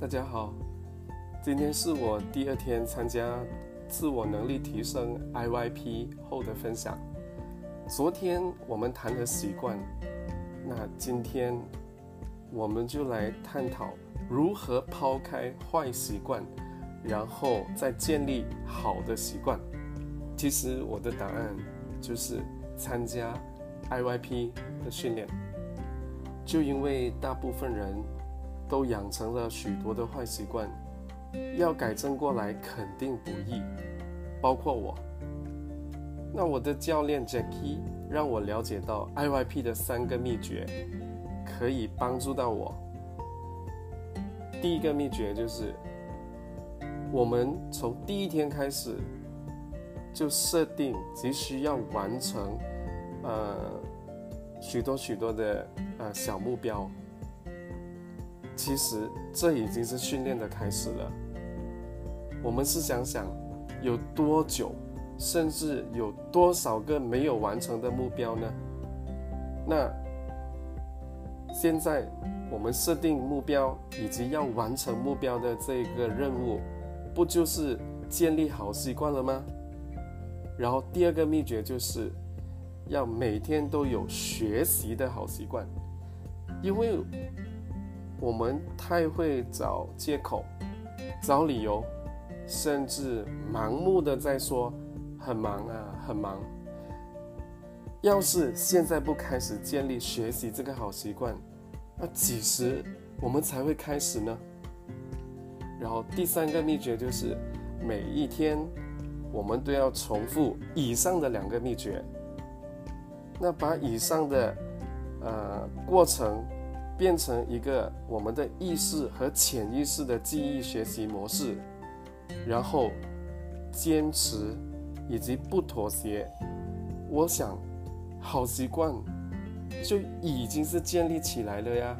大家好，今天是我第二天参加自我能力提升 IYP 后的分享。昨天我们谈了习惯，那今天我们就来探讨如何抛开坏习惯，然后再建立好的习惯。其实我的答案就是参加 IYP 的训练，就因为大部分人。都养成了许多的坏习惯，要改正过来肯定不易，包括我。那我的教练 Jackie 让我了解到 IYP 的三个秘诀，可以帮助到我。第一个秘诀就是，我们从第一天开始就设定急需要完成，呃，许多许多的呃小目标。其实这已经是训练的开始了。我们试想想，有多久，甚至有多少个没有完成的目标呢？那现在我们设定目标以及要完成目标的这个任务，不就是建立好习惯了吗？然后第二个秘诀就是要每天都有学习的好习惯，因为。我们太会找借口、找理由，甚至盲目的在说很忙啊，很忙。要是现在不开始建立学习这个好习惯，那几时我们才会开始呢？然后第三个秘诀就是，每一天我们都要重复以上的两个秘诀。那把以上的呃过程。变成一个我们的意识和潜意识的记忆学习模式，然后坚持以及不妥协，我想好习惯就已经是建立起来了呀。